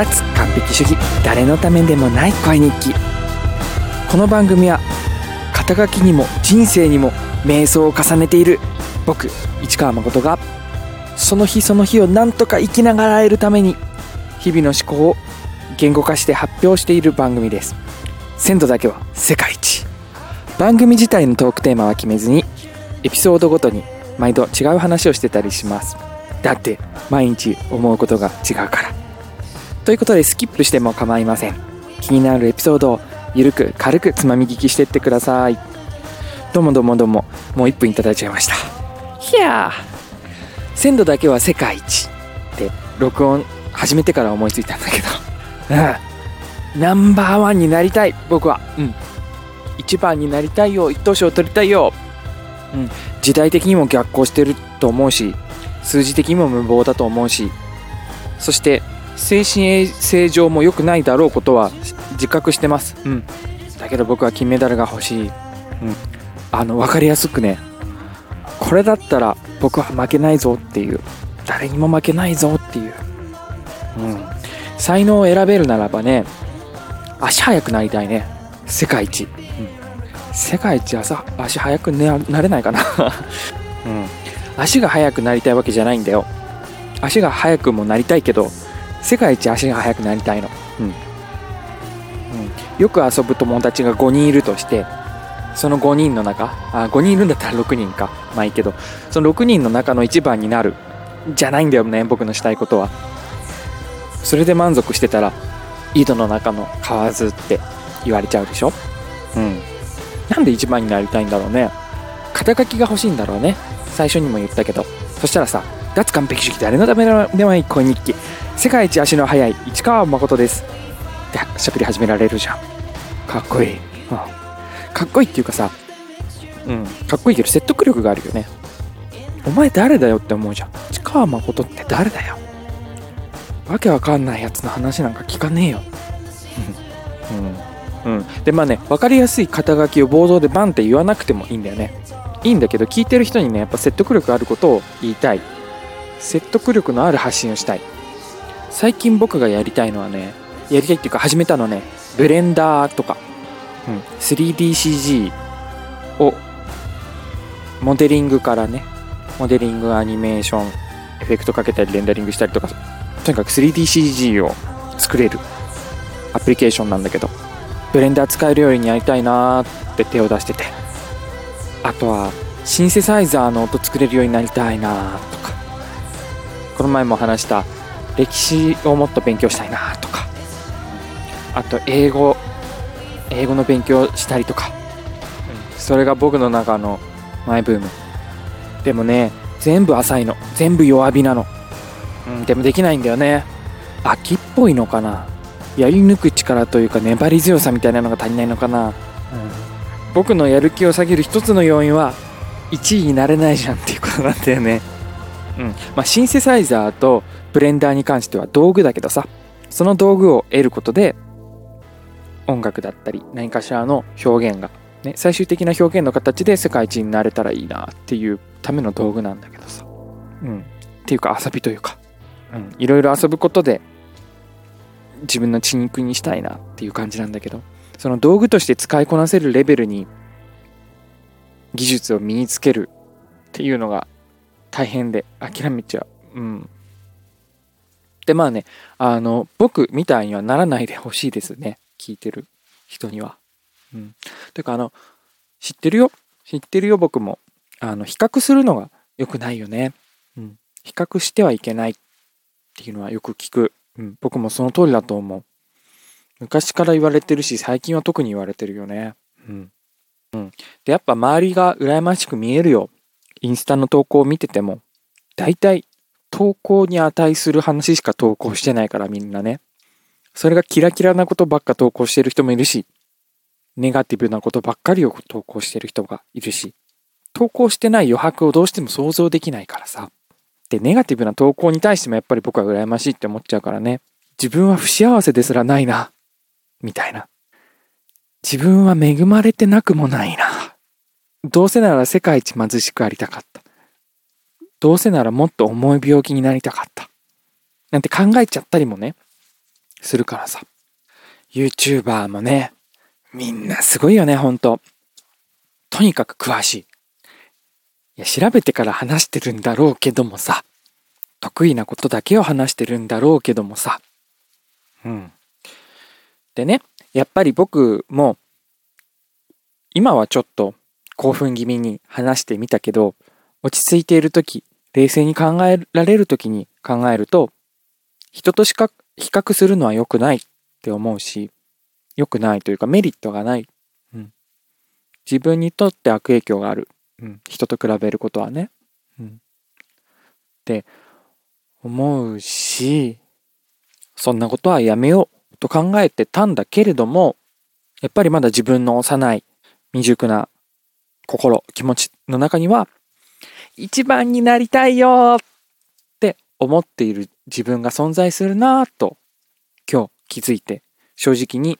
脱完璧主義誰のためでもない恋日記この番組は肩書きにも人生にも瞑想を重ねている僕市川誠がその日その日を何とか生きながらえるために日々の思考を言語化して発表している番組です。鮮度だけは世界一。番組自体のトークテーマは決めずにエピソードごとに毎度違う話をしてたりします。だって毎日思うことが違うから。ということでスキップしても構いません。気になるエピソードをゆるく軽くつまみ聞きしてってください。どうもどうもどうも。もう1分いただいちゃいました。いやー。鮮度だけは世界一。って録音始めてから思いついたんだけど。うん。ナンバーワンになりたい僕は。うん。一番になりたいよ一等賞を取りたいよ。うん。時代的にも逆行してると思うし数字的にも無謀だと思うし。そして精神衛生上も良くないだろうことは自覚してます。うん。だけど僕は金メダルが欲しい。うん。あの分かりやすくね。これだったら僕は負けないぞっていう。誰にも負けないぞっていう。うん。才能を選べるならばね足速くなりたいね。世界一、うん、世界一朝足速く、ね、なれないかな。うん。足が速くなりたいわけじゃないんだよ。足が速くもなりたいけど世界一足が速くなりたいの。うん、うん、よく遊ぶ友達が5人いるとしてその5人の中あ5人いるんだったら6人か。まあいいけどその6人の中の1番になる。じゃないんだよね僕のしたいことは。それで満足してたら井戸の中の蛙って言われちゃうでしょ。うん。なんで1番になりたいんだろうね。肩書きが欲しいんだろうね。最初にも言ったけど。そしたらさ脱完璧主義誰のためでもない恋日記世界一足の速い市川誠です。ってしゃべり始められるじゃん。かっこいい、うん、かっこいいっていうかさうん。かっこいいけど説得力があるよね。お前誰だよって思うじゃん。市川誠って誰だよ。わけわかんないやつの話なんか聞かねえよ。うん。うん。でまあね分かりやすい肩書きをボードでバンって言わなくてもいいんだよね。いいんだけど聞いてる人にねやっぱ説得力あることを言いたい。説得力のある発信をしたい最近僕がやりたいのはねやりたいっていうか始めたのねブレンダーとか、うん、3DCG をモデリングからねモデリングアニメーションエフェクトかけたりレンダリングしたりとかとにかく 3DCG を作れるアプリケーションなんだけどブレンダー使えるようになりたいなーって手を出しててあとはシンセサイザーの音作れるようになりたいなとかこの前も話した歴史をもっと勉強したいなとかあと英語英語の勉強したりとかそれが僕の中のマイブーム。でもね全部浅いの。全部弱火なの。うんでもできないんだよね。秋っぽいのかな。やり抜く力というか粘り強さみたいなのが足りないのかな、うん、僕のやる気を下げる一つの要因は1位になれないじゃんっていうことなんだよね。うん。まあシンセサイザーとブレンダーに関しては道具だけどさその道具を得ることで音楽だったり何かしらの表現が、ね、最終的な表現の形で世界一になれたらいいなっていうための道具なんだけどさ。うん。っていうか遊びというか。うん、いろいろ遊ぶことで自分の血肉にしたいなっていう感じなんだけど。その道具として使いこなせるレベルに技術を身につけるっていうのが大変で諦めちゃう。うん。でまあねあの僕みたいにはならないでほしいですね聞いてる人には。うん。てかあの知ってるよ？知ってるよ僕も。あの比較するのが良くないよね。うん。比較してはいけないっていうのはよく聞く。うん、僕もその通りだと思う。昔から言われてるし、最近は特に言われてるよね。うん。うん。で、やっぱ周りが羨ましく見えるよ。インスタの投稿を見てても、大体投稿に値する話しか投稿してないからみんなね。それがキラキラなことばっか投稿してる人もいるし、ネガティブなことばっかりを投稿してる人がいるし、投稿してない余白をどうしても想像できないからさ。で、ネガティブな投稿に対してもやっぱり僕は羨ましいって思っちゃうからね。自分は不幸せですらないな。みたいな。自分は恵まれてなくもないな。どうせなら世界一貧しくありたかった。どうせならもっと重い病気になりたかった。なんて考えちゃったりもね、するからさ。YouTuber もね、みんなすごいよね、ほんと。とにかく詳しい。いや、調べてから話してるんだろうけどもさ。得意なことだけを話してるんだろうけどもさ。うん。でね、やっぱり僕も、今はちょっと興奮気味に話してみたけど、落ち着いている時、冷静に考えられる時に考えると、人としか比較するのは良くないって思うし、良くないというかメリットがない。うん、自分にとって悪影響がある。うん、人と比べることはね。うん、って思うし、そんなことはやめようと考えてたんだけれども、やっぱりまだ自分の幼い未熟な心、気持ちの中には、一番になりたいよって思っている自分が存在するなぁと今日気づいて正直に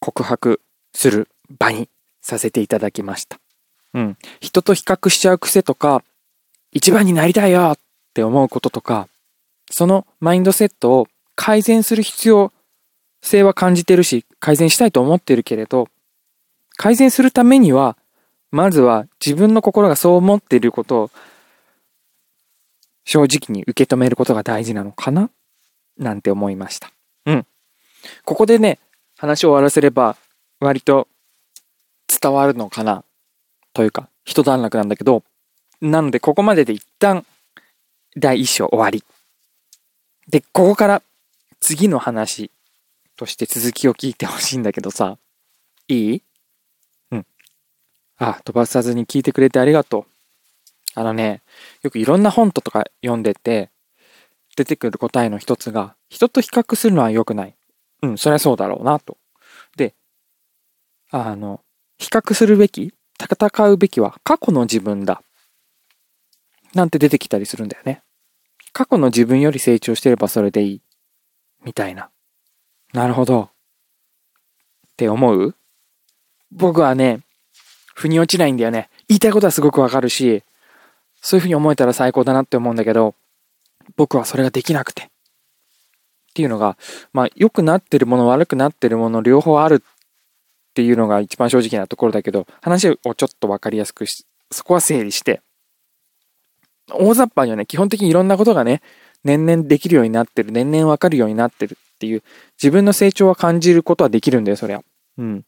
告白する場にさせていただきました。うん。人と比較しちゃう癖とか、一番になりたいよって思うこととか、そのマインドセットを改善する必要性は感じてるし、改善したいと思ってるけれど、改善するためには、まずは自分の心がそう思っていることを正直に受け止めることが大事なのかな？なんて思いました。うん。ここでね、話を終わらせれば割と伝わるのかな？というか、一段落なんだけど、なのでここまでで一旦第一章終わり。で、ここから次の話として続きを聞いてほしいんだけどさ、いい？あ、飛ばさずに聞いてくれてありがとう。あのね、よくいろんな本とか読んでて、出てくる答えの一つが、人と比較するのは良くない。うん、そりゃそうだろうなと。で、あの、比較するべき、戦うべきは過去の自分だ。なんて出てきたりするんだよね。過去の自分より成長してればそれでいい。みたいな。なるほど。って思う？僕はね、腑に落ちないんだよね。言いたいことはすごくわかるし、そういうふうに思えたら最高だなって思うんだけど、僕はそれができなくて。っていうのが、まあ、良くなってるもの、悪くなってるもの、両方あるっていうのが一番正直なところだけど、話をちょっとわかりやすくし、そこは整理して、大雑把にはね、基本的にいろんなことがね、年々できるようになってる、年々わかるようになってるっていう、自分の成長は感じることはできるんだよ、そりゃ。うん。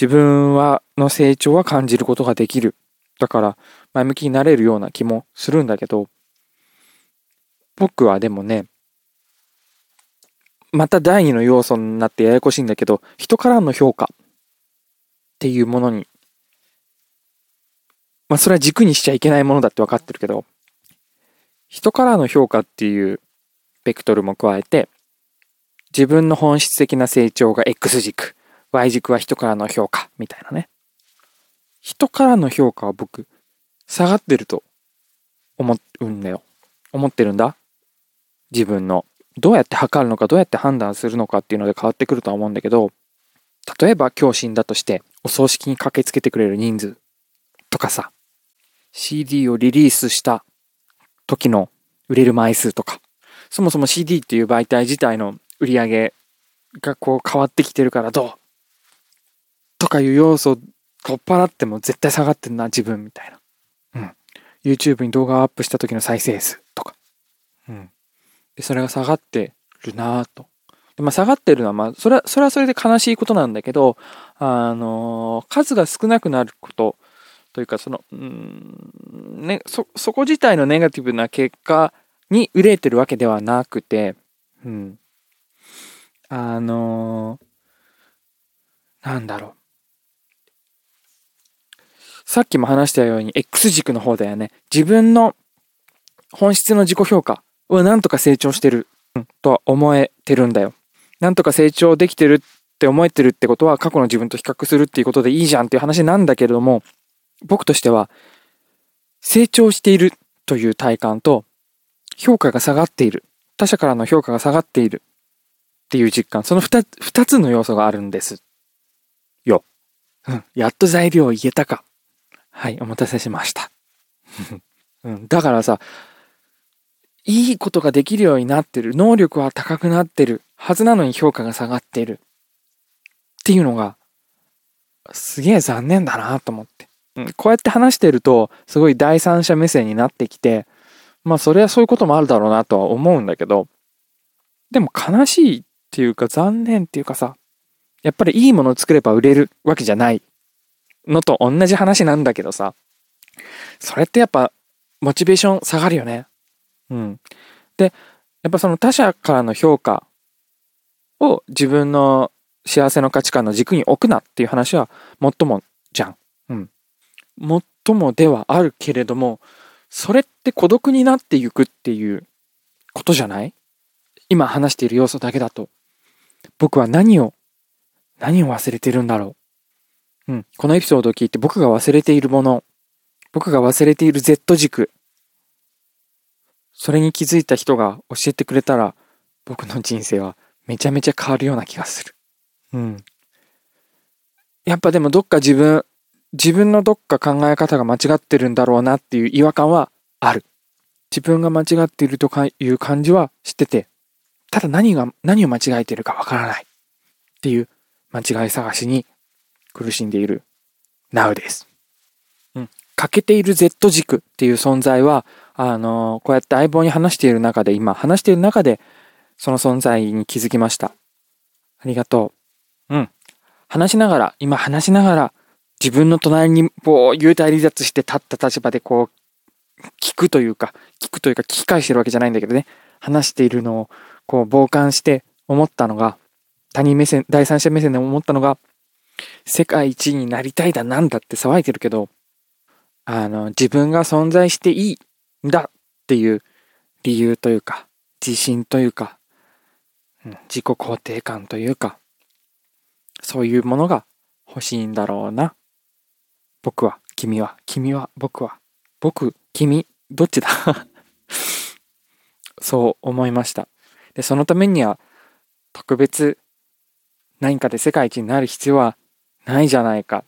自分は、の成長は感じることができる。だから、前向きになれるような気もするんだけど、僕はでもね、また第二の要素になってややこしいんだけど、人からの評価っていうものに、まあそれは軸にしちゃいけないものだって分かってるけど、人からの評価っていうベクトルも加えて、自分の本質的な成長が X 軸、Y 軸は人からの評価みたいなね。人からの評価は僕、下がってると思うんだよ。思ってるんだ。自分の。どうやって測るのか、どうやって判断するのかっていうので変わってくるとは思うんだけど、例えば今日死んだとして、お葬式に駆けつけてくれる人数とかさ、CD をリリースした時の売れる枚数とか、そもそも CD っていう媒体自体の売り上げがこう変わってきてるからどうとかいう要素取っ払っても絶対下がってんな、自分みたいな。うん。YouTube に動画をアップした時の再生数とか。うん。で、それが下がってるなぁと。でまあ、下がってるのは、まあ、それは、それはそれで悲しいことなんだけど、あのー、数が少なくなることというか、その、うん、ね、そ、そこ自体のネガティブな結果に憂えてるわけではなくて、うん。あのー、なんだろう。さっきも話したように X 軸の方だよね。自分の本質の自己評価はなんとか成長してる、とは思えてるんだよ。なんとか成長できてるって思えてるってことは過去の自分と比較するっていうことでいいじゃんっていう話なんだけれども、僕としては成長しているという体感と評価が下がっている。他者からの評価が下がっているっていう実感。その二つ、二つの要素があるんです。よ。うん。やっと材料を言えたか。はい、お待たせしました。うん、だからさ、いいことができるようになってる。能力は高くなってる。はずなのに評価が下がってる。っていうのが、すげえ残念だなと思って。うん、こうやって話してると、すごい第三者目線になってきて、まあそれはそういうこともあるだろうなとは思うんだけど、でも悲しいっていうか残念っていうかさ、やっぱりいいものを作れば売れるわけじゃないのと同じ話なんだけどさ、それってやっぱモチベーション下がるよね。うん。で、やっぱその他者からの評価を自分の幸せの価値観の軸に置くなっていう話はもっともじゃん。うん。もっともではあるけれども、それって孤独になっていくっていうことじゃない？今話している要素だけだと。僕は何を、何を忘れてるんだろう？う。うん。このエピソードを聞いて僕が忘れているもの、僕が忘れている Z 軸、それに気づいた人が教えてくれたら、僕の人生はめちゃめちゃ変わるような気がする。うん。やっぱでもどっか自分、自分のどっか考え方が間違ってるんだろうなっていう違和感はある。自分が間違っているという感じは知ってて、ただ何が、何を間違えているかわからないっていう間違い探しに苦しんでいる Now です。うん。欠けている Z 軸っていう存在は、あのこうやって相棒に話している中で、今話している中で、その存在に気づきました。ありがとう。うん。話しながら、今話しながら、自分の隣にこう、幽体離脱して立った立場でこう、聞くというか、聞くというか聞き返してるわけじゃないんだけどね、話しているのをこう傍観して思ったのが、他人目線、第三者目線で思ったのが、世界一になりたいだなんだって騒いでるけど、あの、自分が存在していいんだっていう理由というか、自信というか、うん、自己肯定感というか、そういうものが欲しいんだろうな。僕は、君は、君は、僕は、僕、君、どっちだ？そう思いました。で、そのためには特別何かで世界一になる必要はないじゃないかっ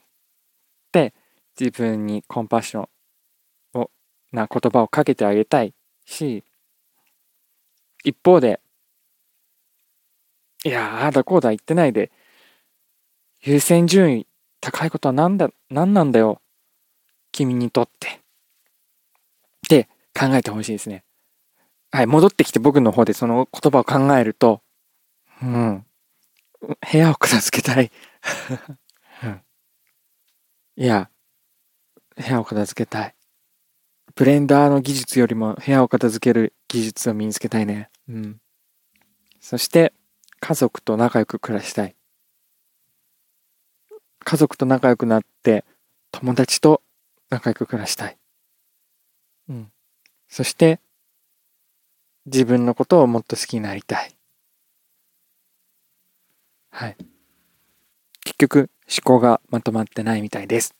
て自分にコンパッションをな言葉をかけてあげたいし、一方で、いや、あだこうだ言ってないで、優先順位高いことは何だ、何なんだよ。君にとって。って考えてほしいですね。はい、戻ってきて僕の方でその言葉を考えると、うん。部屋を片付けたい。うん、いや、部屋を片付けたい。ブレンダーの技術よりも部屋を片付ける技術を身につけたいね。うん。そして、家族と仲良く暮らしたい。家族と仲良くなって、友達と仲良く暮らしたい。うん。そして、自分のことをもっと好きになりたい。はい。結局、思考がまとまってないみたいです。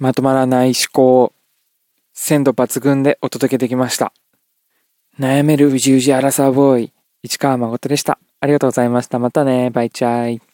まとまらない思考を鮮度抜群でお届けできました。悩めるうじうじアラサーボーイ、市川誠でした。ありがとうございました。またね。バイチャイ。